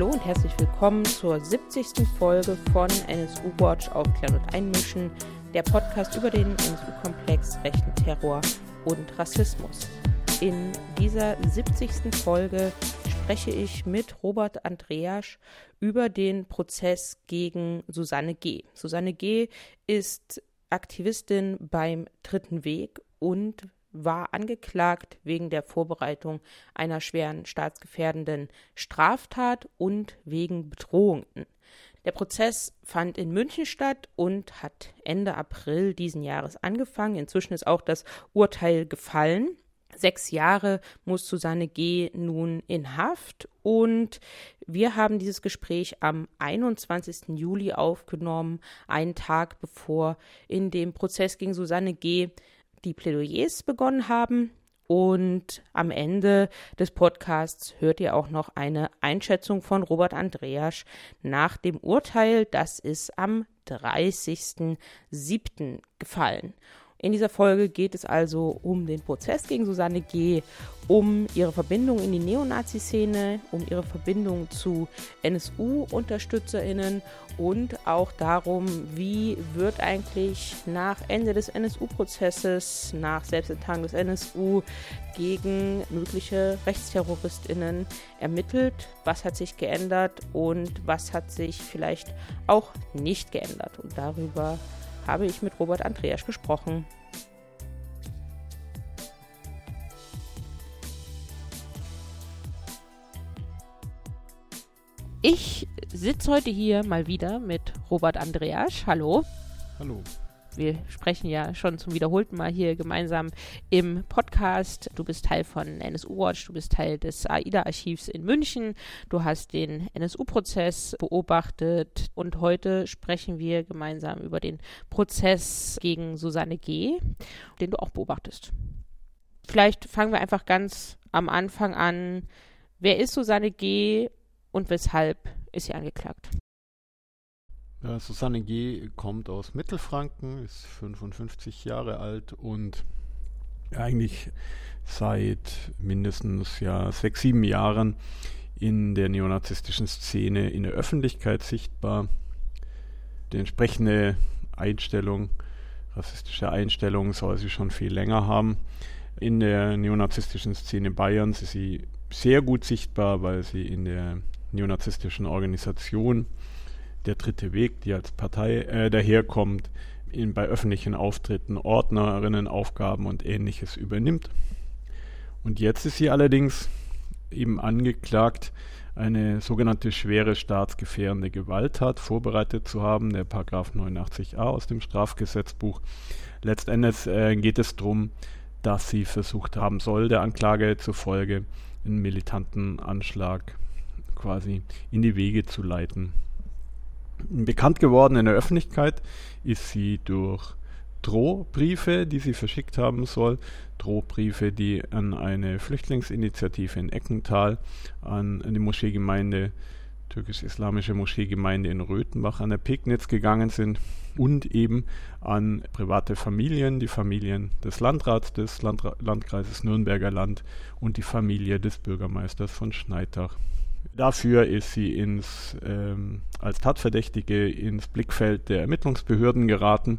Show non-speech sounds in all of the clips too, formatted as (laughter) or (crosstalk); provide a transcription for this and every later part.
Hallo und herzlich willkommen zur 70. Folge von NSU Watch Aufklären und Einmischen, der Podcast über den NSU-Komplex, rechten Terror und Rassismus. In dieser 70. Folge spreche ich mit Robert Andreasch über den Prozess gegen Susanne G. Susanne G. ist Aktivistin beim Dritten Weg und war angeklagt wegen der Vorbereitung einer schweren staatsgefährdenden Straftat und wegen Bedrohungen. Der Prozess fand in München statt und hat Ende April diesen Jahres angefangen. Inzwischen ist auch das Urteil gefallen. Sechs Jahre muss Susanne G. nun in Haft und wir haben dieses Gespräch am 21. Juli aufgenommen, einen Tag bevor in dem Prozess gegen Susanne G die Plädoyers begonnen haben. Und am Ende des Podcasts hört ihr auch noch eine Einschätzung von Robert Andreasch nach dem Urteil. Das ist am 30.07. gefallen. In dieser Folge geht es also um den Prozess gegen Susanne G., um ihre Verbindung in die Neonazi-Szene, um ihre Verbindung zu NSU-UnterstützerInnen und auch darum, wie wird eigentlich nach Ende des NSU-Prozesses, nach Selbstenttarnung des NSU gegen mögliche RechtsterroristInnen ermittelt, was hat sich geändert und was hat sich vielleicht auch nicht geändert. Und darüber habe ich mit Robert Andreas gesprochen. Ich sitze heute hier mal wieder mit Robert Andreas. Hallo. Hallo wir sprechen ja schon zum wiederholten Mal hier gemeinsam im Podcast. Du bist Teil von NSU Watch, du bist Teil des AIDA-Archivs in München, du hast den NSU-Prozess beobachtet und heute sprechen wir gemeinsam über den Prozess gegen Susanne G., den du auch beobachtest. Vielleicht fangen wir einfach ganz am Anfang an. Wer ist Susanne G. und weshalb ist sie angeklagt? Ja, Susanne G. kommt aus Mittelfranken, ist 55 Jahre alt und eigentlich seit mindestens ja, sechs, sieben Jahren in der neonazistischen Szene in der Öffentlichkeit sichtbar. Die entsprechende Einstellung, rassistische Einstellung soll sie schon viel länger haben. In der neonazistischen Szene Bayerns ist sie sehr gut sichtbar, weil sie in der neonazistischen Organisation der dritte Weg, die als Partei äh, daherkommt, in, bei öffentlichen Auftritten Ordnerinnenaufgaben und ähnliches übernimmt. Und jetzt ist sie allerdings eben angeklagt, eine sogenannte schwere staatsgefährdende Gewalttat vorbereitet zu haben, der Paragraph 89a aus dem Strafgesetzbuch. Letztendlich äh, geht es darum, dass sie versucht haben soll, der Anklage zufolge einen militanten Anschlag quasi in die Wege zu leiten. Bekannt geworden in der Öffentlichkeit ist sie durch Drohbriefe, die sie verschickt haben soll. Drohbriefe, die an eine Flüchtlingsinitiative in Eckental, an die Moscheegemeinde, türkisch-islamische Moscheegemeinde in Röthenbach an der Pegnitz gegangen sind und eben an private Familien, die Familien des Landrats des Landra Landkreises Nürnberger Land und die Familie des Bürgermeisters von Schneitach. Dafür ist sie ins, ähm, als Tatverdächtige ins Blickfeld der Ermittlungsbehörden geraten.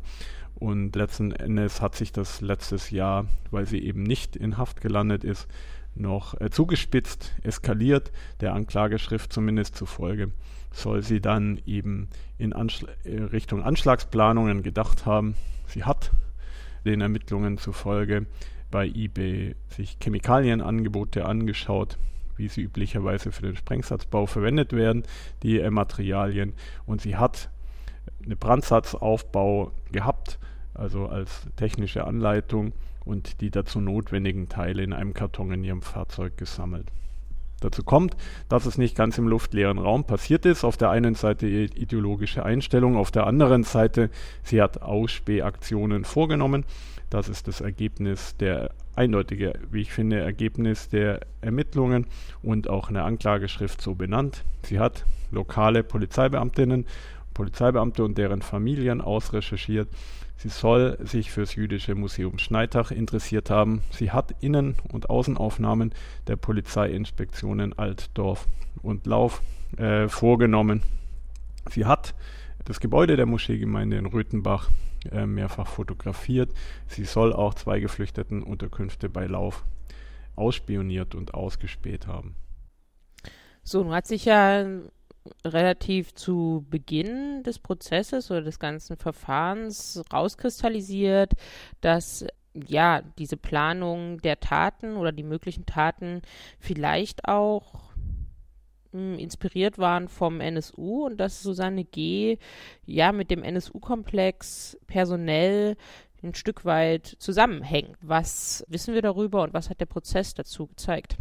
Und letzten Endes hat sich das letztes Jahr, weil sie eben nicht in Haft gelandet ist, noch äh, zugespitzt, eskaliert, der Anklageschrift zumindest zufolge, soll sie dann eben in Anschl äh, Richtung Anschlagsplanungen gedacht haben. Sie hat den Ermittlungen zufolge bei eBay sich Chemikalienangebote angeschaut, wie sie üblicherweise für den Sprengsatzbau verwendet werden, die äh, Materialien. Und sie hat eine Brandsatzaufbau gehabt, also als technische Anleitung und die dazu notwendigen Teile in einem Karton in ihrem Fahrzeug gesammelt. Dazu kommt, dass es nicht ganz im luftleeren Raum passiert ist. Auf der einen Seite ideologische Einstellung, auf der anderen Seite, sie hat Ausspähaktionen vorgenommen. Das ist das Ergebnis der eindeutige, wie ich finde, Ergebnis der Ermittlungen und auch eine Anklageschrift so benannt. Sie hat lokale Polizeibeamtinnen, Polizeibeamte und deren Familien ausrecherchiert. Sie soll sich fürs Jüdische Museum Schneitach interessiert haben. Sie hat Innen- und Außenaufnahmen der Polizeiinspektionen Altdorf und Lauf äh, vorgenommen. Sie hat das Gebäude der Moscheegemeinde in Röthenbach äh, mehrfach fotografiert. Sie soll auch zwei geflüchteten Unterkünfte bei Lauf ausspioniert und ausgespäht haben. So, nun hat sich ja relativ zu Beginn des Prozesses oder des ganzen Verfahrens rauskristallisiert, dass ja diese Planung der Taten oder die möglichen Taten vielleicht auch inspiriert waren vom NSU und dass Susanne G. ja mit dem NSU-Komplex personell ein Stück weit zusammenhängt. Was wissen wir darüber und was hat der Prozess dazu gezeigt?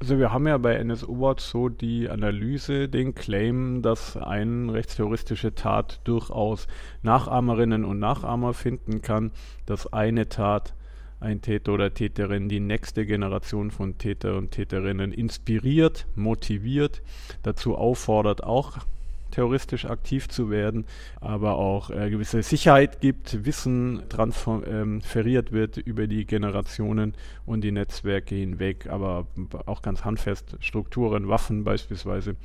Also wir haben ja bei NSU Watch so die Analyse, den Claim, dass eine rechtsterroristische Tat durchaus Nachahmerinnen und Nachahmer finden kann, dass eine Tat ein Täter oder Täterin die nächste Generation von Täter und Täterinnen inspiriert, motiviert, dazu auffordert, auch terroristisch aktiv zu werden, aber auch äh, gewisse Sicherheit gibt, Wissen transferiert ähm, wird über die Generationen und die Netzwerke hinweg, aber auch ganz handfest Strukturen, Waffen beispielsweise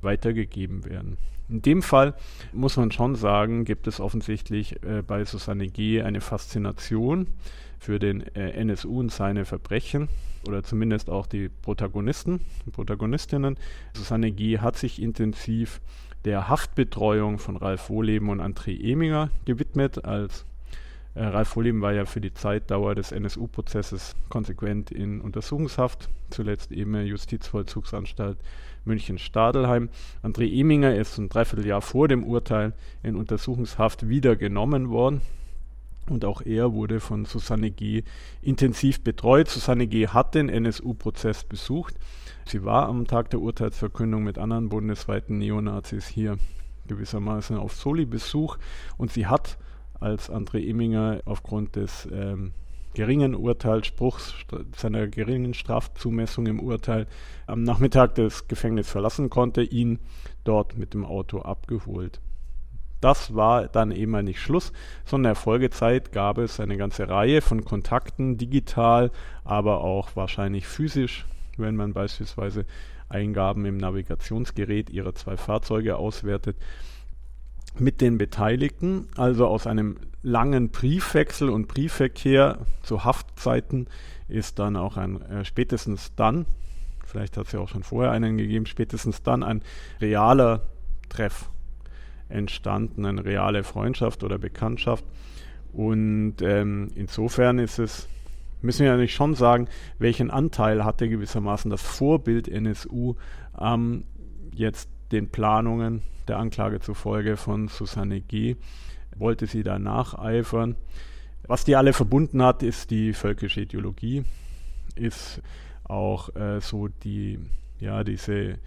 weitergegeben werden. In dem Fall muss man schon sagen, gibt es offensichtlich äh, bei Susanne G. eine Faszination für den äh, NSU und seine Verbrechen oder zumindest auch die Protagonisten, Protagonistinnen. Susanne G. hat sich intensiv der Haftbetreuung von Ralf Wohleben und André Eminger gewidmet. Als äh, Ralf Wohleben war ja für die Zeitdauer des NSU-Prozesses konsequent in Untersuchungshaft, zuletzt eben Justizvollzugsanstalt München-Stadelheim. André Eminger ist ein Dreivierteljahr vor dem Urteil in Untersuchungshaft wieder genommen worden. Und auch er wurde von Susanne G. intensiv betreut. Susanne G. hat den NSU-Prozess besucht Sie war am Tag der Urteilsverkündung mit anderen bundesweiten Neonazis hier gewissermaßen auf Soli-Besuch und sie hat, als André Imminger aufgrund des ähm, geringen Urteilsspruchs, seiner geringen Strafzumessung im Urteil, am Nachmittag das Gefängnis verlassen konnte, ihn dort mit dem Auto abgeholt. Das war dann eben nicht Schluss, sondern in der Folgezeit gab es eine ganze Reihe von Kontakten, digital, aber auch wahrscheinlich physisch wenn man beispielsweise Eingaben im Navigationsgerät ihrer zwei Fahrzeuge auswertet, mit den Beteiligten, also aus einem langen Briefwechsel und Briefverkehr zu Haftzeiten ist dann auch ein äh, spätestens dann, vielleicht hat es ja auch schon vorher einen gegeben, spätestens dann ein realer Treff entstanden, eine reale Freundschaft oder Bekanntschaft. Und ähm, insofern ist es müssen wir natürlich schon sagen, welchen Anteil hatte gewissermaßen das Vorbild NSU ähm, jetzt den Planungen der Anklage zufolge von Susanne G. Wollte sie da nacheifern? Was die alle verbunden hat, ist die völkische Ideologie, ist auch äh, so die, ja, diese,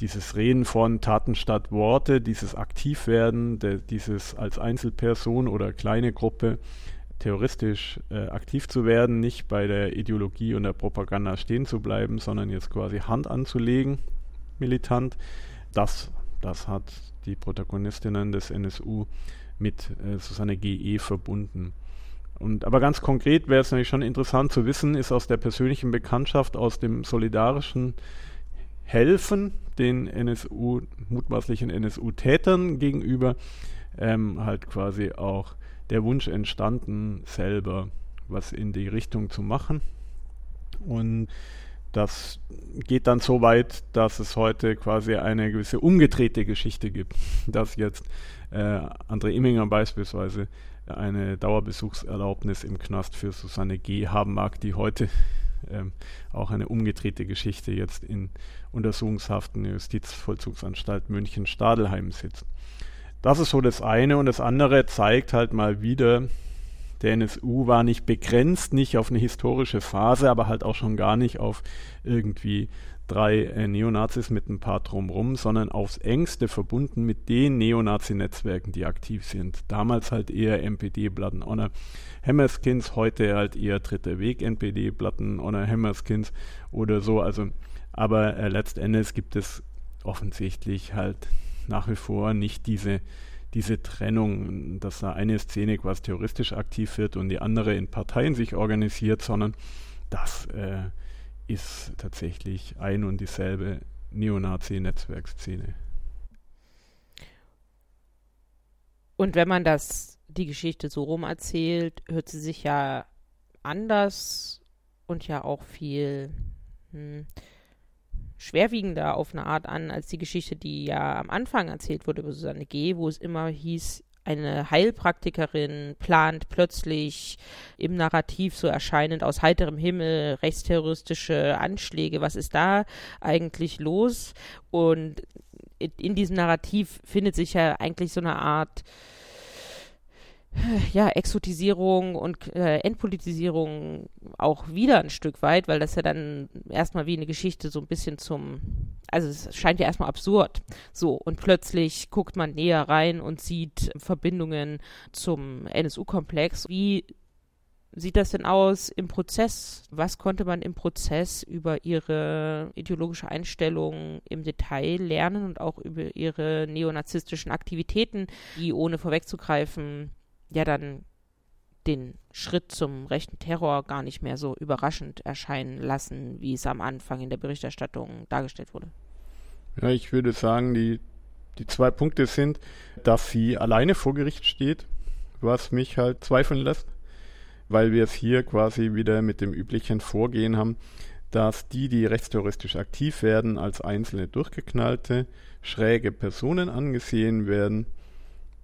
dieses Reden von Taten statt Worte, dieses Aktivwerden, de, dieses als Einzelperson oder kleine Gruppe terroristisch äh, aktiv zu werden, nicht bei der Ideologie und der Propaganda stehen zu bleiben, sondern jetzt quasi Hand anzulegen, militant. Das, das hat die Protagonistinnen des NSU mit äh, Susanne G.E. verbunden. Und, aber ganz konkret wäre es natürlich schon interessant zu wissen, ist aus der persönlichen Bekanntschaft, aus dem solidarischen Helfen den NSU, mutmaßlichen NSU-Tätern gegenüber, ähm, halt quasi auch der Wunsch entstanden, selber was in die Richtung zu machen. Und das geht dann so weit, dass es heute quasi eine gewisse umgedrehte Geschichte gibt, (laughs) dass jetzt äh, André Imminger beispielsweise eine Dauerbesuchserlaubnis im Knast für Susanne G. haben mag, die heute ähm, auch eine umgedrehte Geschichte jetzt in Untersuchungshaft in der Justizvollzugsanstalt München-Stadelheim sitzt. Das ist so das eine und das andere zeigt halt mal wieder, der NSU war nicht begrenzt, nicht auf eine historische Phase, aber halt auch schon gar nicht auf irgendwie drei äh, Neonazis mit ein paar drumrum, sondern aufs engste verbunden mit den Neonazi-Netzwerken, die aktiv sind. Damals halt eher NPD, and Honor, Hammerskins, heute halt eher Dritter Weg, NPD, and Honor, Hammerskins oder so. Also, aber äh, letztendlich gibt es offensichtlich halt nach wie vor nicht diese, diese Trennung, dass da eine Szene quasi terroristisch aktiv wird und die andere in Parteien sich organisiert, sondern das äh, ist tatsächlich ein und dieselbe Neonazi-Netzwerkszene. Und wenn man das, die Geschichte so rum erzählt, hört sie sich ja anders und ja auch viel hm, schwerwiegender auf eine Art an als die Geschichte, die ja am Anfang erzählt wurde über Susanne G., wo es immer hieß, eine Heilpraktikerin plant plötzlich im Narrativ so erscheinend aus heiterem Himmel rechtsterroristische Anschläge. Was ist da eigentlich los? Und in diesem Narrativ findet sich ja eigentlich so eine Art ja, Exotisierung und äh, Entpolitisierung auch wieder ein Stück weit, weil das ja dann erstmal wie eine Geschichte so ein bisschen zum, also es scheint ja erstmal absurd. So, und plötzlich guckt man näher rein und sieht Verbindungen zum NSU-Komplex. Wie sieht das denn aus im Prozess? Was konnte man im Prozess über ihre ideologische Einstellung im Detail lernen und auch über ihre neonazistischen Aktivitäten, die ohne vorwegzugreifen ja dann den Schritt zum rechten Terror gar nicht mehr so überraschend erscheinen lassen, wie es am Anfang in der Berichterstattung dargestellt wurde. Ja, ich würde sagen, die, die zwei Punkte sind, dass sie alleine vor Gericht steht, was mich halt zweifeln lässt, weil wir es hier quasi wieder mit dem üblichen Vorgehen haben, dass die, die rechtsterroristisch aktiv werden, als einzelne durchgeknallte, schräge Personen angesehen werden,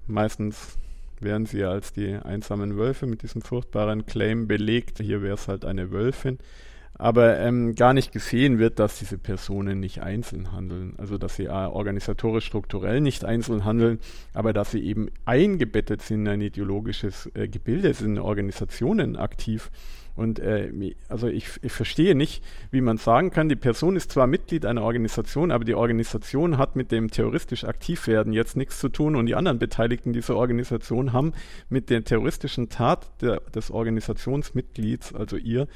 meistens werden sie als die einsamen Wölfe mit diesem furchtbaren Claim belegt. Hier wäre es halt eine Wölfin. Aber ähm, gar nicht gesehen wird, dass diese Personen nicht einzeln handeln. Also dass sie äh, organisatorisch strukturell nicht einzeln handeln, aber dass sie eben eingebettet sind in ein ideologisches äh, Gebilde, sind Organisationen aktiv und äh, also ich, ich verstehe nicht, wie man sagen kann, die Person ist zwar Mitglied einer Organisation, aber die Organisation hat mit dem terroristisch aktiv werden jetzt nichts zu tun und die anderen Beteiligten dieser Organisation haben mit der terroristischen Tat der, des Organisationsmitglieds, also ihr,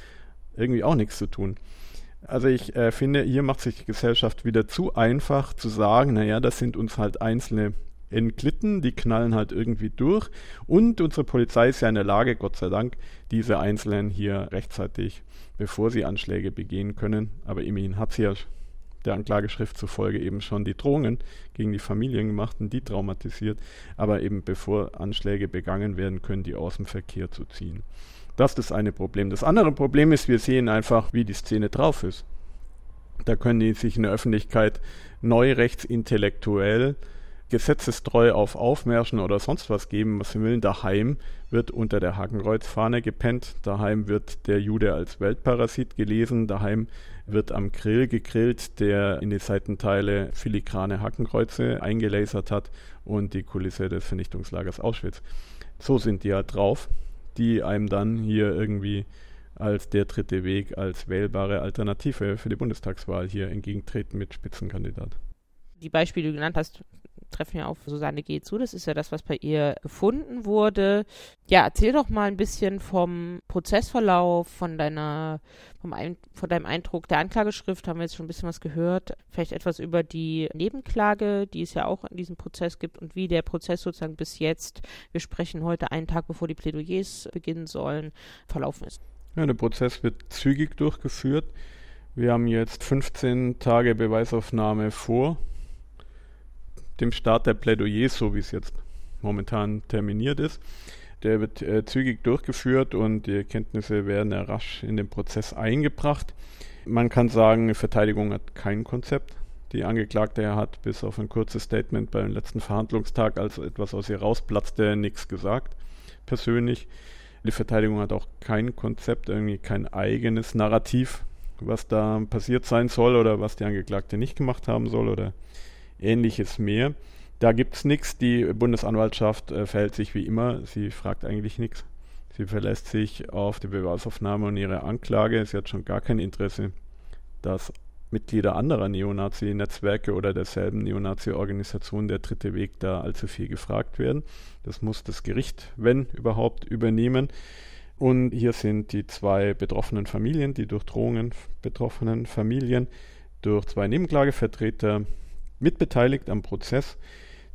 irgendwie auch nichts zu tun. Also ich äh, finde, hier macht sich die Gesellschaft wieder zu einfach zu sagen, naja, das sind uns halt einzelne entglitten, die knallen halt irgendwie durch. Und unsere Polizei ist ja in der Lage, Gott sei Dank, diese Einzelnen hier rechtzeitig, bevor sie Anschläge begehen können, aber immerhin hat sie ja der Anklageschrift zufolge eben schon die Drohungen gegen die Familien gemacht und die traumatisiert, aber eben bevor Anschläge begangen werden können, die aus dem Verkehr zu ziehen. Das ist das eine Problem. Das andere Problem ist, wir sehen einfach, wie die Szene drauf ist. Da können die sich in der Öffentlichkeit neurechtsintellektuell gesetzestreu auf Aufmärschen oder sonst was geben, was sie wollen. Daheim wird unter der Hakenkreuzfahne gepennt. Daheim wird der Jude als Weltparasit gelesen. Daheim wird am Grill gegrillt, der in die Seitenteile filigrane Hakenkreuze eingelasert hat und die Kulisse des Vernichtungslagers Auschwitz. So sind die halt drauf, die einem dann hier irgendwie als der dritte Weg, als wählbare Alternative für die Bundestagswahl hier entgegentreten mit Spitzenkandidat. Die Beispiele, die du genannt hast, treffen ja auf Susanne G. zu. Das ist ja das, was bei ihr gefunden wurde. Ja, erzähl doch mal ein bisschen vom Prozessverlauf, von deiner, vom ein, von deinem Eindruck der Anklageschrift haben wir jetzt schon ein bisschen was gehört. Vielleicht etwas über die Nebenklage, die es ja auch in diesem Prozess gibt und wie der Prozess sozusagen bis jetzt, wir sprechen heute einen Tag bevor die Plädoyers beginnen sollen, verlaufen ist. Ja, der Prozess wird zügig durchgeführt. Wir haben jetzt 15 Tage Beweisaufnahme vor dem Start der Plädoyers, so wie es jetzt momentan terminiert ist. Der wird äh, zügig durchgeführt und die Erkenntnisse werden rasch in den Prozess eingebracht. Man kann sagen, die Verteidigung hat kein Konzept. Die Angeklagte hat bis auf ein kurzes Statement beim letzten Verhandlungstag, als etwas aus ihr rausplatzte, nichts gesagt, persönlich. Die Verteidigung hat auch kein Konzept, irgendwie kein eigenes Narrativ, was da passiert sein soll oder was die Angeklagte nicht gemacht haben soll oder ähnliches mehr. Da gibt es nichts. Die Bundesanwaltschaft äh, verhält sich wie immer. Sie fragt eigentlich nichts. Sie verlässt sich auf die Beweisaufnahme und ihre Anklage. Sie hat schon gar kein Interesse, dass Mitglieder anderer Neonazi-Netzwerke oder derselben Neonazi-Organisation der dritte Weg da allzu viel gefragt werden. Das muss das Gericht, wenn überhaupt, übernehmen. Und hier sind die zwei betroffenen Familien, die durch Drohungen betroffenen Familien, durch zwei Nebenklagevertreter mitbeteiligt am Prozess.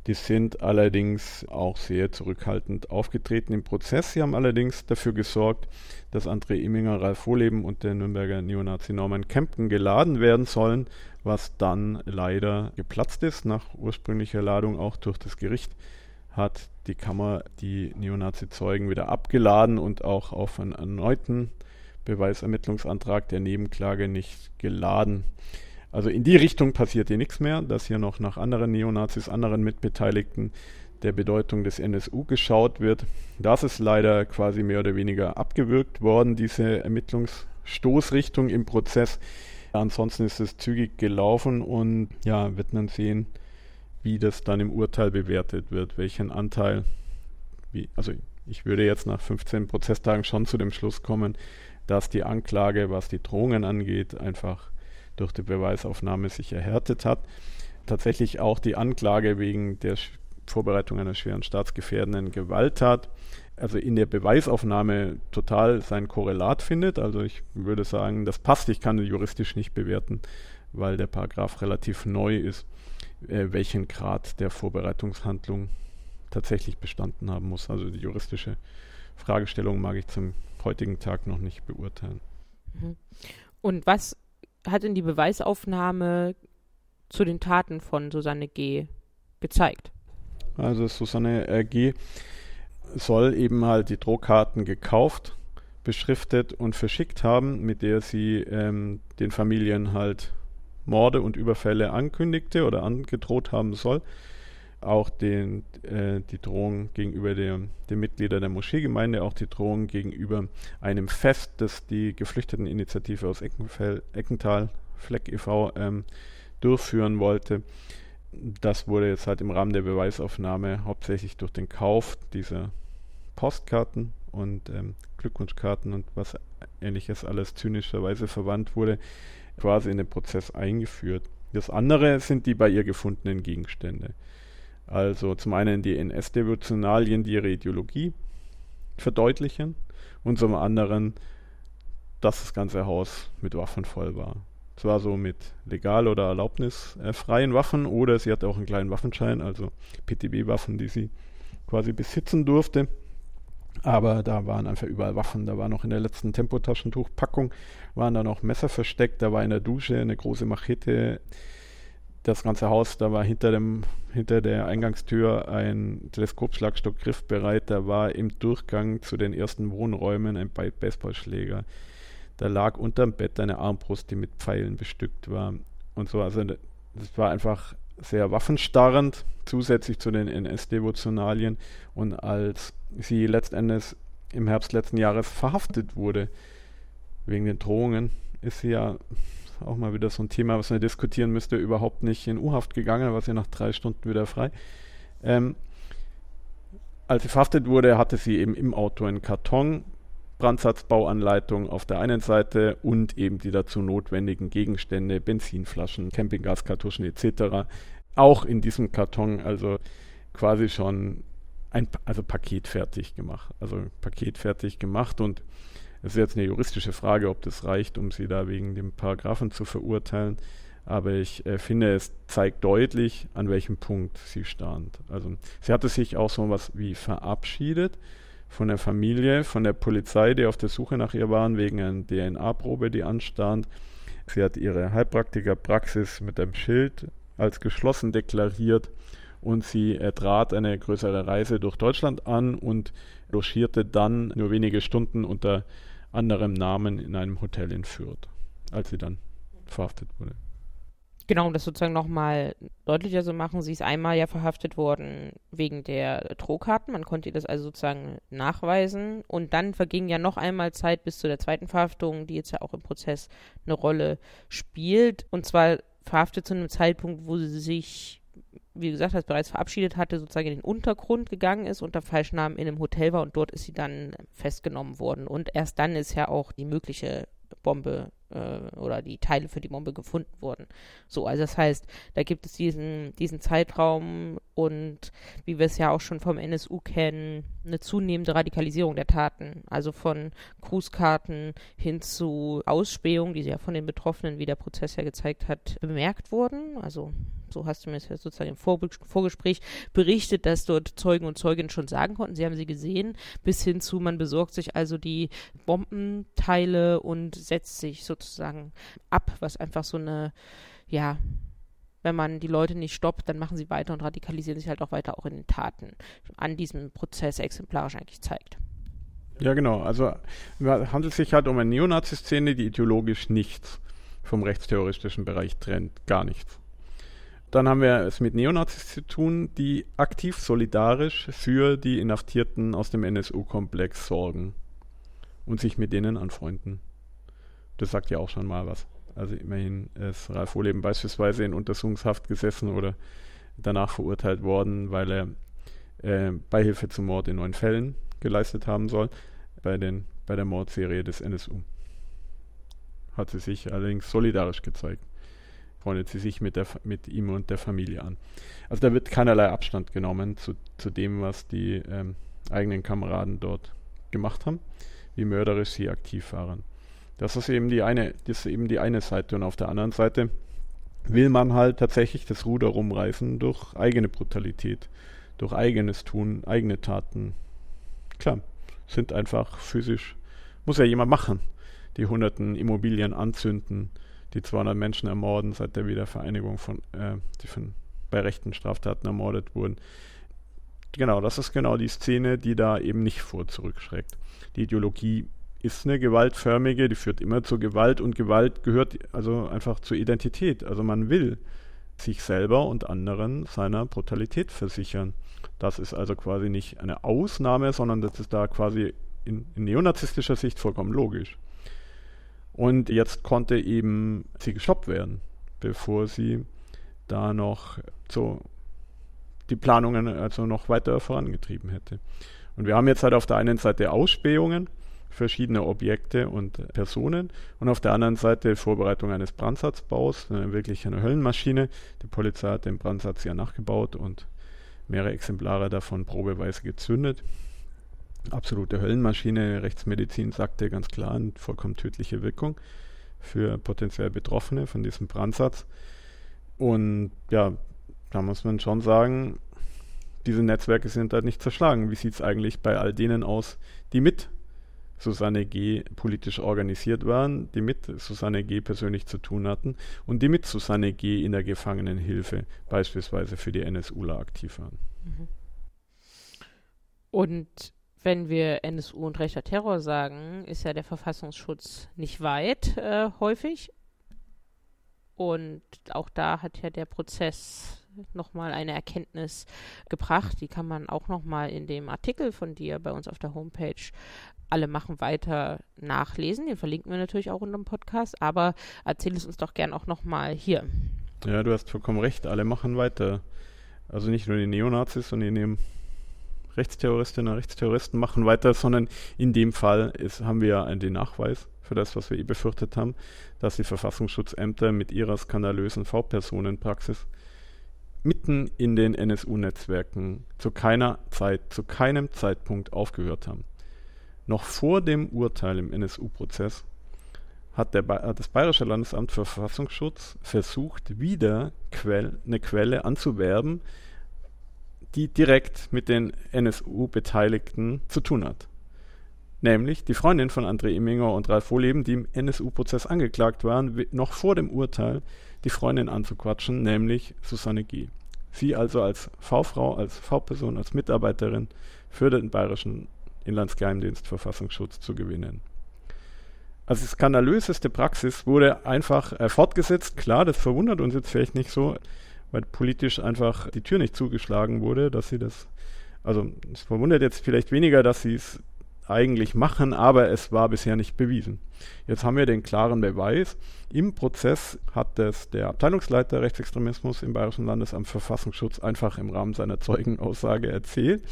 Die sind allerdings auch sehr zurückhaltend aufgetreten im Prozess. Sie haben allerdings dafür gesorgt, dass André Imminger, Ralf Wohleben und der Nürnberger Neonazi Norman Kempten geladen werden sollen, was dann leider geplatzt ist, nach ursprünglicher Ladung auch durch das Gericht hat die Kammer die Neonazi-Zeugen wieder abgeladen und auch auf einen erneuten Beweisermittlungsantrag der Nebenklage nicht geladen. Also in die Richtung passiert hier nichts mehr, dass hier noch nach anderen Neonazis, anderen Mitbeteiligten der Bedeutung des NSU geschaut wird. Das ist leider quasi mehr oder weniger abgewürgt worden, diese Ermittlungsstoßrichtung im Prozess. Ansonsten ist es zügig gelaufen und ja, wird man sehen, wie das dann im Urteil bewertet wird, welchen Anteil, wie, also ich würde jetzt nach 15 Prozesstagen schon zu dem Schluss kommen, dass die Anklage, was die Drohungen angeht, einfach durch die Beweisaufnahme sich erhärtet hat. Tatsächlich auch die Anklage wegen der Vorbereitung einer schweren staatsgefährdenden Gewalttat, also in der Beweisaufnahme total sein Korrelat findet. Also ich würde sagen, das passt. Ich kann juristisch nicht bewerten, weil der Paragraph relativ neu ist, äh, welchen Grad der Vorbereitungshandlung tatsächlich bestanden haben muss. Also die juristische Fragestellung mag ich zum heutigen Tag noch nicht beurteilen. Mhm. Und was hat denn die Beweisaufnahme zu den Taten von Susanne G. gezeigt? Also Susanne G. soll eben halt die Drohkarten gekauft, beschriftet und verschickt haben, mit der sie ähm, den Familien halt Morde und Überfälle ankündigte oder angedroht haben soll. Auch den, äh, die Drohung gegenüber der, den Mitgliedern der Moscheegemeinde, auch die Drohung gegenüber einem Fest, das die Geflüchteteninitiative aus Eckenfell, Eckental, Fleck e.V., ähm, durchführen wollte. Das wurde jetzt halt im Rahmen der Beweisaufnahme hauptsächlich durch den Kauf dieser Postkarten und ähm, Glückwunschkarten und was ähnliches alles zynischerweise verwandt wurde, quasi in den Prozess eingeführt. Das andere sind die bei ihr gefundenen Gegenstände. Also zum einen die NS-Devotionalien, die ihre Ideologie verdeutlichen und zum anderen, dass das ganze Haus mit Waffen voll war. Zwar so mit legal oder erlaubnisfreien Waffen oder sie hatte auch einen kleinen Waffenschein, also PTB-Waffen, die sie quasi besitzen durfte. Aber da waren einfach überall Waffen. Da war noch in der letzten Tempotaschentuchpackung waren da noch Messer versteckt. Da war in der Dusche eine große Machete. Das ganze Haus, da war hinter, dem, hinter der Eingangstür ein Teleskopschlagstock griffbereit. Da war im Durchgang zu den ersten Wohnräumen ein Baseballschläger. Da lag unterm Bett eine Armbrust, die mit Pfeilen bestückt war. Und so, also das war einfach sehr waffenstarrend, zusätzlich zu den NS-Devotionalien. Und als sie letztendlich im Herbst letzten Jahres verhaftet wurde, wegen den Drohungen, ist sie ja auch mal wieder so ein Thema, was man diskutieren müsste, überhaupt nicht in U-Haft gegangen, war sie nach drei Stunden wieder frei. Ähm, als sie verhaftet wurde, hatte sie eben im Auto einen Karton, Brandsatzbauanleitung auf der einen Seite und eben die dazu notwendigen Gegenstände, Benzinflaschen, Campinggaskartuschen etc. Auch in diesem Karton, also quasi schon ein also Paket fertig gemacht. Also Paket fertig gemacht und es ist jetzt eine juristische Frage, ob das reicht, um sie da wegen dem Paragraphen zu verurteilen. Aber ich äh, finde, es zeigt deutlich, an welchem Punkt sie stand. Also sie hatte sich auch so was wie verabschiedet von der Familie, von der Polizei, die auf der Suche nach ihr waren, wegen einer DNA-Probe, die anstand. Sie hat ihre Heilpraktikerpraxis mit einem Schild als geschlossen deklariert und sie trat eine größere Reise durch Deutschland an und logierte dann nur wenige Stunden unter anderem Namen in einem Hotel in Fürth, als sie dann verhaftet wurde. Genau, um das sozusagen nochmal deutlicher zu machen, sie ist einmal ja verhaftet worden wegen der Drohkarten. Man konnte ihr das also sozusagen nachweisen. Und dann verging ja noch einmal Zeit bis zu der zweiten Verhaftung, die jetzt ja auch im Prozess eine Rolle spielt. Und zwar verhaftet zu einem Zeitpunkt, wo sie sich wie gesagt, als bereits verabschiedet hatte, sozusagen in den Untergrund gegangen ist, unter Falschnamen in einem Hotel war und dort ist sie dann festgenommen worden. Und erst dann ist ja auch die mögliche Bombe äh, oder die Teile für die Bombe gefunden wurden. So, also das heißt, da gibt es diesen, diesen Zeitraum und wie wir es ja auch schon vom NSU kennen, eine zunehmende Radikalisierung der Taten. Also von Grußkarten hin zu Ausspähungen, die ja von den Betroffenen, wie der Prozess ja gezeigt hat, bemerkt wurden. Also so hast du mir ja sozusagen im Vor Vorgespräch berichtet, dass dort Zeugen und Zeuginnen schon sagen konnten, sie haben sie gesehen, bis hin zu, man besorgt sich also die Bombenteile und setzt sich sozusagen ab, was einfach so eine, ja, wenn man die Leute nicht stoppt, dann machen sie weiter und radikalisieren sich halt auch weiter auch in den Taten an diesem Prozess exemplarisch eigentlich zeigt. Ja, genau. Also handelt sich halt um eine Neonazi-Szene, die ideologisch nichts vom rechtsterroristischen Bereich trennt. Gar nichts. Dann haben wir es mit Neonazis zu tun, die aktiv solidarisch für die Inhaftierten aus dem NSU-Komplex sorgen und sich mit denen anfreunden. Das sagt ja auch schon mal was. Also immerhin ist Ralf Wohleben beispielsweise in Untersuchungshaft gesessen oder danach verurteilt worden, weil er äh, Beihilfe zum Mord in neun Fällen geleistet haben soll bei, den, bei der Mordserie des NSU. Hat sie sich allerdings solidarisch gezeigt. Freundet sie sich mit, der, mit ihm und der Familie an. Also da wird keinerlei Abstand genommen zu, zu dem, was die ähm, eigenen Kameraden dort gemacht haben, wie mörderisch sie aktiv waren. Das ist eben die eine, das ist eben die eine Seite. Und auf der anderen Seite will man halt tatsächlich das Ruder rumreißen durch eigene Brutalität, durch eigenes Tun, eigene Taten. Klar, sind einfach physisch, muss ja jemand machen. Die hunderten Immobilien anzünden, die 200 Menschen ermorden seit der Wiedervereinigung von, äh, die von, bei rechten Straftaten ermordet wurden. Genau, das ist genau die Szene, die da eben nicht vor zurückschreckt. Die Ideologie ist eine gewaltförmige, die führt immer zur Gewalt und Gewalt gehört also einfach zur Identität. Also man will sich selber und anderen seiner Brutalität versichern. Das ist also quasi nicht eine Ausnahme, sondern das ist da quasi in, in neonazistischer Sicht vollkommen logisch. Und jetzt konnte eben sie gestoppt werden, bevor sie da noch so die Planungen also noch weiter vorangetrieben hätte. Und wir haben jetzt halt auf der einen Seite Ausspähungen, verschiedene Objekte und Personen und auf der anderen Seite Vorbereitung eines Brandsatzbaus, äh, wirklich eine Höllenmaschine. Die Polizei hat den Brandsatz ja nachgebaut und mehrere Exemplare davon probeweise gezündet. Absolute Höllenmaschine, Rechtsmedizin sagte ganz klar, eine vollkommen tödliche Wirkung für potenziell Betroffene von diesem Brandsatz. Und ja, da muss man schon sagen, diese Netzwerke sind halt nicht zerschlagen. Wie sieht es eigentlich bei all denen aus, die mit Susanne G. politisch organisiert waren, die mit Susanne G. persönlich zu tun hatten und die mit Susanne G. in der Gefangenenhilfe beispielsweise für die NSUler aktiv waren. Und wenn wir NSU und rechter Terror sagen, ist ja der Verfassungsschutz nicht weit äh, häufig. Und auch da hat ja der Prozess nochmal eine Erkenntnis gebracht. Die kann man auch nochmal in dem Artikel von dir bei uns auf der Homepage alle machen weiter nachlesen. Den verlinken wir natürlich auch in dem Podcast, aber erzähl es uns doch gern auch nochmal hier. Ja, du hast vollkommen recht, alle machen weiter. Also nicht nur die Neonazis, sondern die Rechtsterroristinnen und Rechtsterroristen machen weiter, sondern in dem Fall ist, haben wir ja den Nachweis für das, was wir eh befürchtet haben, dass die Verfassungsschutzämter mit ihrer skandalösen V-Personenpraxis mitten in den NSU-Netzwerken zu keiner Zeit, zu keinem Zeitpunkt aufgehört haben. Noch vor dem Urteil im NSU-Prozess hat, hat, das Bayerische Landesamt für Verfassungsschutz versucht, wieder Quell, eine Quelle anzuwerben, die direkt mit den NSU-Beteiligten zu tun hat. Nämlich die Freundin von André Imminger und Ralf Wohleben, die im NSU-Prozess angeklagt waren, noch vor dem Urteil die Freundin anzuquatschen, nämlich Susanne G. Sie also als V-Frau, als V-Person, als Mitarbeiterin für den Bayerischen Inlandsgeheimdienst Verfassungsschutz zu gewinnen. Also die skandalöseste Praxis wurde einfach äh, fortgesetzt. Klar, das verwundert uns jetzt vielleicht nicht so, weil politisch einfach die Tür nicht zugeschlagen wurde, dass sie das, also es verwundert jetzt vielleicht weniger, dass sie es eigentlich machen, aber es war bisher nicht bewiesen. Jetzt haben wir den klaren Beweis. Im Prozess hat das der Abteilungsleiter Rechtsextremismus im Bayerischen Landesamt Verfassungsschutz einfach im Rahmen seiner Zeugenaussage erzählt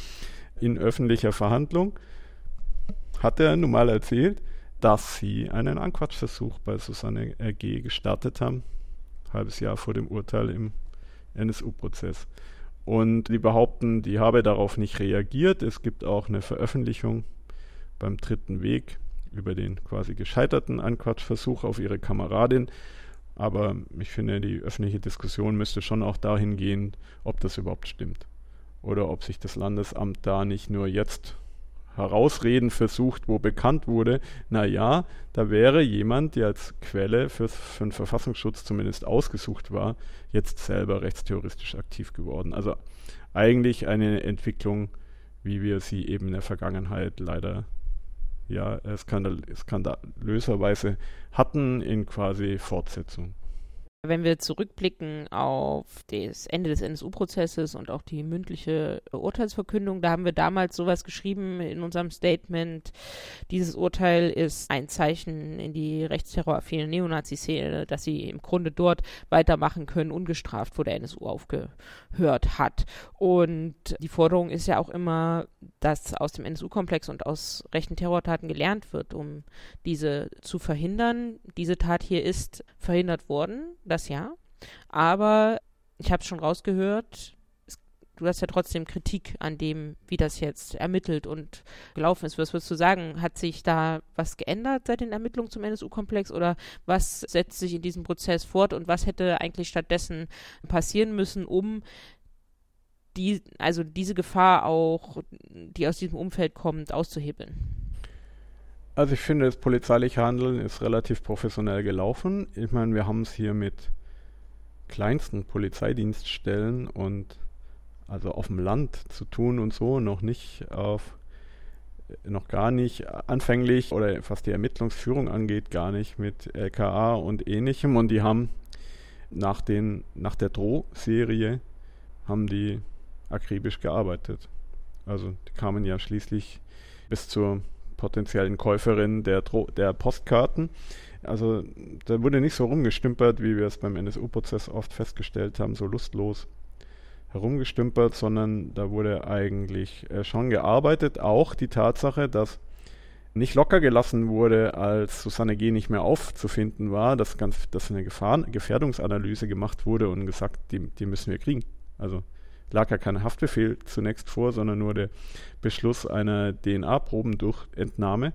in öffentlicher Verhandlung hat er nun mal erzählt, dass sie einen Anquatschversuch bei Susanne G. gestartet haben, halbes Jahr vor dem Urteil im NSU-Prozess. Und die behaupten, die habe darauf nicht reagiert. Es gibt auch eine Veröffentlichung beim dritten Weg über den quasi gescheiterten Anquatschversuch auf ihre Kameradin. Aber ich finde, die öffentliche Diskussion müsste schon auch dahin gehen, ob das überhaupt stimmt. Oder ob sich das Landesamt da nicht nur jetzt herausreden versucht, wo bekannt wurde, naja, da wäre jemand, der als Quelle für, für den Verfassungsschutz zumindest ausgesucht war, jetzt selber rechtstheoristisch aktiv geworden. Also eigentlich eine Entwicklung, wie wir sie eben in der Vergangenheit leider ja, skandal skandalöserweise hatten in quasi Fortsetzung. Wenn wir zurückblicken auf das Ende des NSU-Prozesses und auch die mündliche Urteilsverkündung, da haben wir damals sowas geschrieben in unserem Statement. Dieses Urteil ist ein Zeichen in die rechtsterroraffine Neonazi-Szene, dass sie im Grunde dort weitermachen können, ungestraft, wo der NSU aufgehört hat. Und die Forderung ist ja auch immer, dass aus dem NSU-Komplex und aus rechten Terrortaten gelernt wird, um diese zu verhindern. Diese Tat hier ist verhindert worden das ja. Aber ich habe es schon rausgehört, du hast ja trotzdem Kritik an dem, wie das jetzt ermittelt und gelaufen ist. Was würdest du sagen? Hat sich da was geändert seit den Ermittlungen zum NSU-Komplex oder was setzt sich in diesem Prozess fort und was hätte eigentlich stattdessen passieren müssen, um die, also diese Gefahr auch, die aus diesem Umfeld kommt, auszuhebeln? Also ich finde, das polizeiliche Handeln ist relativ professionell gelaufen. Ich meine, wir haben es hier mit kleinsten Polizeidienststellen und also auf dem Land zu tun und so, noch nicht auf noch gar nicht anfänglich oder was die Ermittlungsführung angeht, gar nicht mit LKA und ähnlichem. Und die haben nach, den, nach der Drohserie haben die akribisch gearbeitet. Also die kamen ja schließlich bis zur potenziellen Käuferin der, Dro der Postkarten. Also da wurde nicht so rumgestümpert, wie wir es beim NSU-Prozess oft festgestellt haben, so lustlos herumgestümpert, sondern da wurde eigentlich äh, schon gearbeitet. Auch die Tatsache, dass nicht locker gelassen wurde, als Susanne G. nicht mehr aufzufinden war, dass, ganz, dass eine Gefahren Gefährdungsanalyse gemacht wurde und gesagt, die, die müssen wir kriegen. Also lag ja kein Haftbefehl zunächst vor, sondern nur der Beschluss einer DNA-Probendurchentnahme,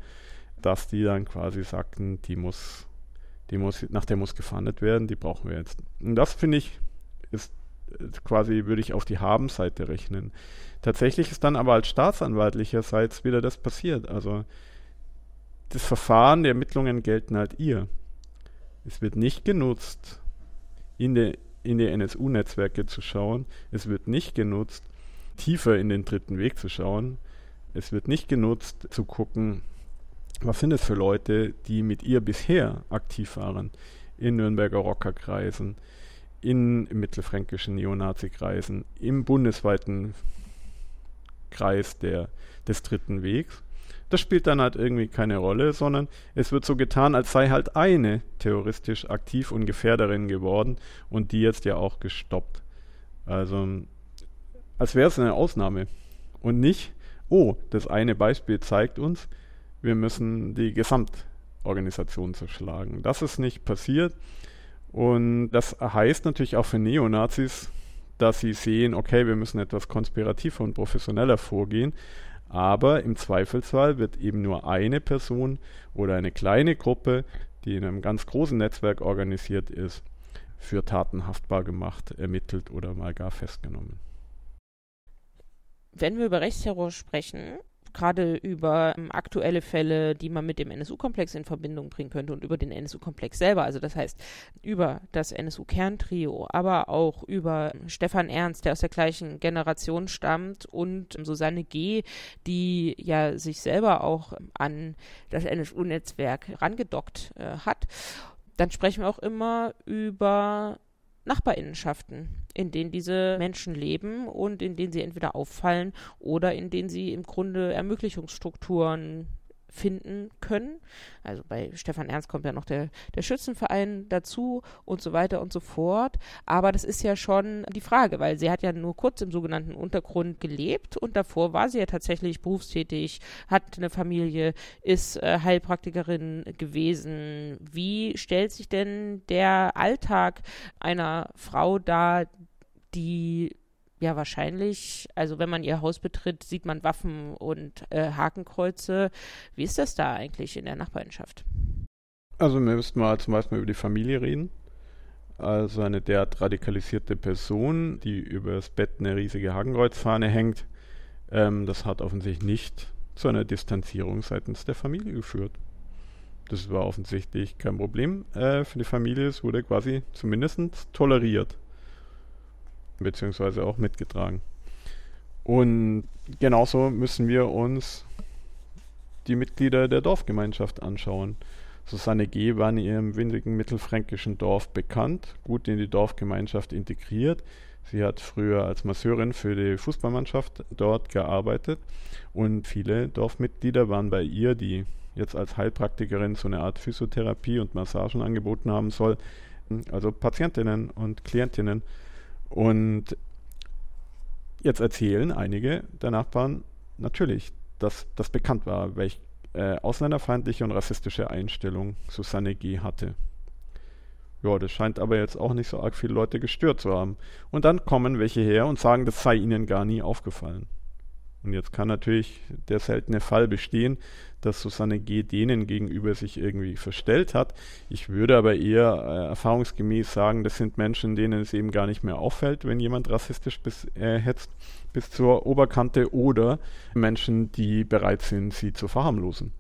dass die dann quasi sagten, die muss, die muss, nach der muss gefahndet werden, die brauchen wir jetzt. Und das finde ich, ist quasi, würde ich auf die Haben-Seite rechnen. Tatsächlich ist dann aber als staatsanwaltlicherseits wieder das passiert. Also das Verfahren der Ermittlungen gelten halt ihr. Es wird nicht genutzt in der in die NSU-Netzwerke zu schauen. Es wird nicht genutzt, tiefer in den dritten Weg zu schauen. Es wird nicht genutzt, zu gucken, was sind es für Leute, die mit ihr bisher aktiv waren in Nürnberger Rockerkreisen, in mittelfränkischen Neonazi-Kreisen, im bundesweiten Kreis der, des dritten Wegs. Das spielt dann halt irgendwie keine Rolle, sondern es wird so getan, als sei halt eine terroristisch aktiv und Gefährderin geworden und die jetzt ja auch gestoppt. Also, als wäre es eine Ausnahme. Und nicht, oh, das eine Beispiel zeigt uns, wir müssen die Gesamtorganisation zerschlagen. Das ist nicht passiert. Und das heißt natürlich auch für Neonazis, dass sie sehen, okay, wir müssen etwas konspirativer und professioneller vorgehen. Aber im Zweifelsfall wird eben nur eine Person oder eine kleine Gruppe, die in einem ganz großen Netzwerk organisiert ist, für Taten haftbar gemacht, ermittelt oder mal gar festgenommen. Wenn wir über Rechtsterror sprechen, gerade über ähm, aktuelle Fälle, die man mit dem NSU-Komplex in Verbindung bringen könnte und über den NSU-Komplex selber. Also das heißt, über das NSU-Kerntrio, aber auch über Stefan Ernst, der aus der gleichen Generation stammt und Susanne G., die ja sich selber auch an das NSU-Netzwerk rangedockt äh, hat. Dann sprechen wir auch immer über Nachbarinnenschaften, in denen diese Menschen leben und in denen sie entweder auffallen oder in denen sie im Grunde Ermöglichungsstrukturen finden können. Also bei Stefan Ernst kommt ja noch der, der Schützenverein dazu und so weiter und so fort. Aber das ist ja schon die Frage, weil sie hat ja nur kurz im sogenannten Untergrund gelebt und davor war sie ja tatsächlich berufstätig, hat eine Familie, ist äh, Heilpraktikerin gewesen. Wie stellt sich denn der Alltag einer Frau dar, die ja, wahrscheinlich. Also wenn man ihr Haus betritt, sieht man Waffen und äh, Hakenkreuze. Wie ist das da eigentlich in der Nachbarschaft? Also wir müssten mal zum Beispiel über die Familie reden. Also eine derart radikalisierte Person, die übers Bett eine riesige Hakenkreuzfahne hängt, ähm, das hat offensichtlich nicht zu einer Distanzierung seitens der Familie geführt. Das war offensichtlich kein Problem äh, für die Familie. Es wurde quasi zumindest toleriert. Beziehungsweise auch mitgetragen. Und genauso müssen wir uns die Mitglieder der Dorfgemeinschaft anschauen. Susanne G. war in ihrem winzigen mittelfränkischen Dorf bekannt, gut in die Dorfgemeinschaft integriert. Sie hat früher als Masseurin für die Fußballmannschaft dort gearbeitet und viele Dorfmitglieder waren bei ihr, die jetzt als Heilpraktikerin so eine Art Physiotherapie und Massagen angeboten haben soll, also Patientinnen und Klientinnen. Und jetzt erzählen einige der Nachbarn natürlich, dass das bekannt war, welch äh, ausländerfeindliche und rassistische Einstellung Susanne G. hatte. Ja, das scheint aber jetzt auch nicht so arg viele Leute gestört zu haben. Und dann kommen welche her und sagen, das sei ihnen gar nie aufgefallen. Und jetzt kann natürlich der seltene Fall bestehen, dass Susanne G. denen gegenüber sich irgendwie verstellt hat. Ich würde aber eher äh, erfahrungsgemäß sagen, das sind Menschen, denen es eben gar nicht mehr auffällt, wenn jemand rassistisch bis, äh, hetzt bis zur Oberkante oder Menschen, die bereit sind, sie zu verharmlosen.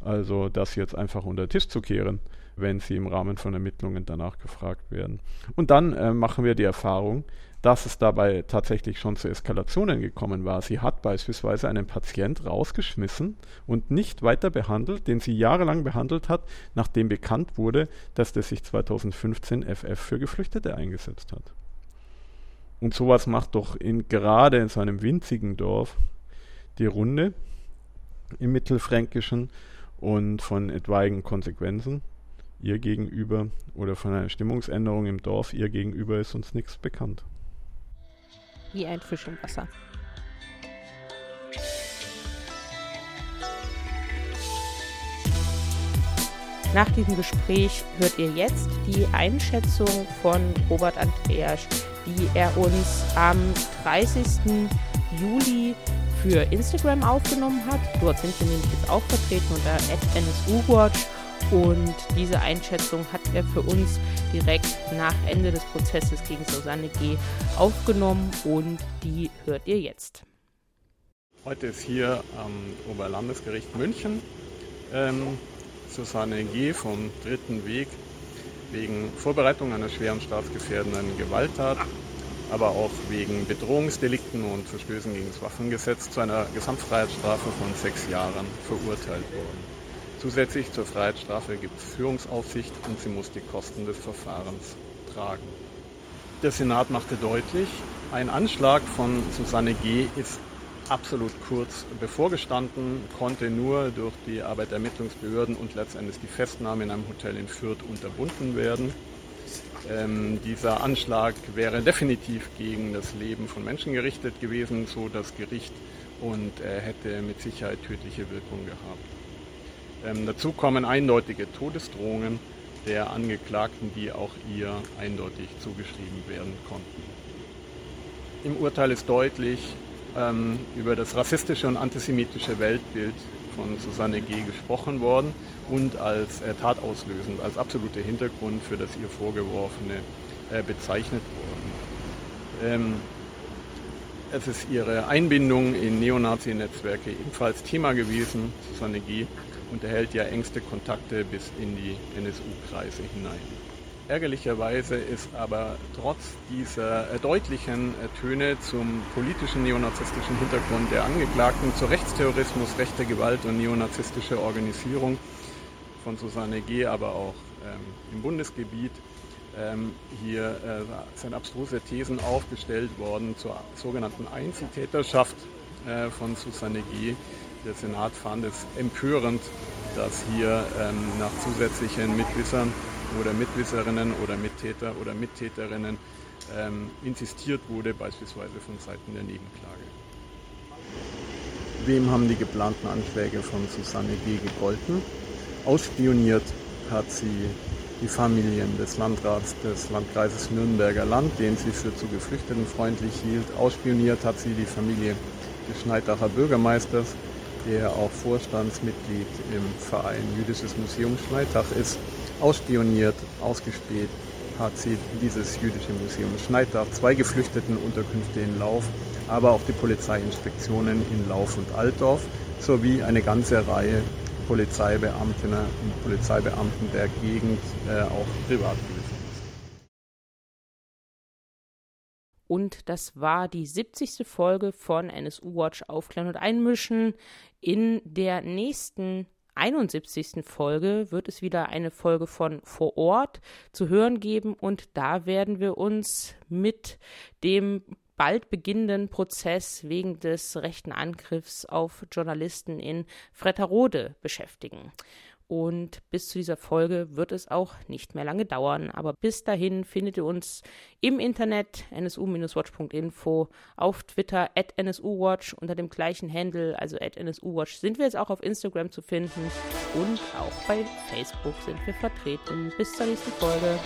Also das jetzt einfach unter den Tisch zu kehren, wenn sie im Rahmen von Ermittlungen danach gefragt werden. Und dann äh, machen wir die Erfahrung, dass es dabei tatsächlich schon zu Eskalationen gekommen war. Sie hat beispielsweise einen Patient rausgeschmissen und nicht weiter behandelt, den sie jahrelang behandelt hat, nachdem bekannt wurde, dass der sich 2015 FF für Geflüchtete eingesetzt hat. Und sowas macht doch in, gerade in so einem winzigen Dorf die Runde im Mittelfränkischen und von etwaigen Konsequenzen ihr gegenüber oder von einer Stimmungsänderung im Dorf ihr gegenüber ist uns nichts bekannt. Wie ein Fisch im Wasser. Nach diesem Gespräch hört ihr jetzt die Einschätzung von Robert Andreas die er uns am 30. Juli für Instagram aufgenommen hat. Dort sind wir nämlich jetzt auch vertreten unter NSUWatch und diese Einschätzung hat er für uns direkt nach Ende des Prozesses gegen Susanne G. aufgenommen und die hört ihr jetzt. Heute ist hier am Oberlandesgericht München ähm, Susanne G. vom dritten Weg wegen Vorbereitung einer schweren staatsgefährdenden Gewalttat, aber auch wegen Bedrohungsdelikten und Verstößen gegen das Waffengesetz zu einer Gesamtfreiheitsstrafe von sechs Jahren verurteilt worden. Zusätzlich zur Freiheitsstrafe gibt es Führungsaufsicht und sie muss die Kosten des Verfahrens tragen. Der Senat machte deutlich, ein Anschlag von Susanne G. ist absolut kurz bevorgestanden, konnte nur durch die Arbeit der Ermittlungsbehörden und letztendlich die Festnahme in einem Hotel in Fürth unterbunden werden. Ähm, dieser Anschlag wäre definitiv gegen das Leben von Menschen gerichtet gewesen, so das Gericht, und er hätte mit Sicherheit tödliche Wirkung gehabt. Ähm, dazu kommen eindeutige Todesdrohungen der Angeklagten, die auch ihr eindeutig zugeschrieben werden konnten. Im Urteil ist deutlich, ähm, über das rassistische und antisemitische Weltbild von Susanne G. gesprochen worden und als äh, tatauslösend, als absoluter Hintergrund für das ihr Vorgeworfene äh, bezeichnet worden. Ähm, es ist ihre Einbindung in Neonazi-Netzwerke ebenfalls Thema gewesen. Susanne G. unterhält ja engste Kontakte bis in die NSU-Kreise hinein. Ärgerlicherweise ist aber trotz dieser äh, deutlichen äh, Töne zum politischen neonazistischen Hintergrund der Angeklagten zu Rechtsterrorismus, rechter Gewalt und neonazistische Organisierung von Susanne G., aber auch ähm, im Bundesgebiet ähm, hier äh, sind abstruse Thesen aufgestellt worden zur sogenannten Einzeltäterschaft äh, von Susanne G. Der Senat fand es empörend, dass hier ähm, nach zusätzlichen Mitwissern oder Mitwisserinnen oder Mittäter oder Mittäterinnen ähm, insistiert wurde, beispielsweise von Seiten der Nebenklage. Wem haben die geplanten Anschläge von Susanne G. gegolten? Ausspioniert hat sie die Familien des Landrats des Landkreises Nürnberger Land, den sie für zu Geflüchteten freundlich hielt. Ausspioniert hat sie die Familie des Schneidacher Bürgermeisters, der auch Vorstandsmitglied im Verein Jüdisches Museum Schneidach ist ausspioniert, ausgespäht zieht dieses jüdische Museum. Auch zwei Geflüchtetenunterkünfte in Lauf, aber auch die Polizeiinspektionen in Lauf und Altdorf sowie eine ganze Reihe Polizeibeamtinnen und Polizeibeamten der Gegend äh, auch privat Und das war die 70. Folge von NSU Watch Aufklären und Einmischen. In der nächsten 71. Folge wird es wieder eine Folge von Vor Ort zu hören geben und da werden wir uns mit dem bald beginnenden Prozess wegen des rechten Angriffs auf Journalisten in Fretterode beschäftigen. Und bis zu dieser Folge wird es auch nicht mehr lange dauern. Aber bis dahin findet ihr uns im Internet nsu-watch.info, auf Twitter at nsuwatch unter dem gleichen Handle, also at nsuwatch sind wir jetzt auch auf Instagram zu finden und auch bei Facebook sind wir vertreten. Bis zur nächsten Folge.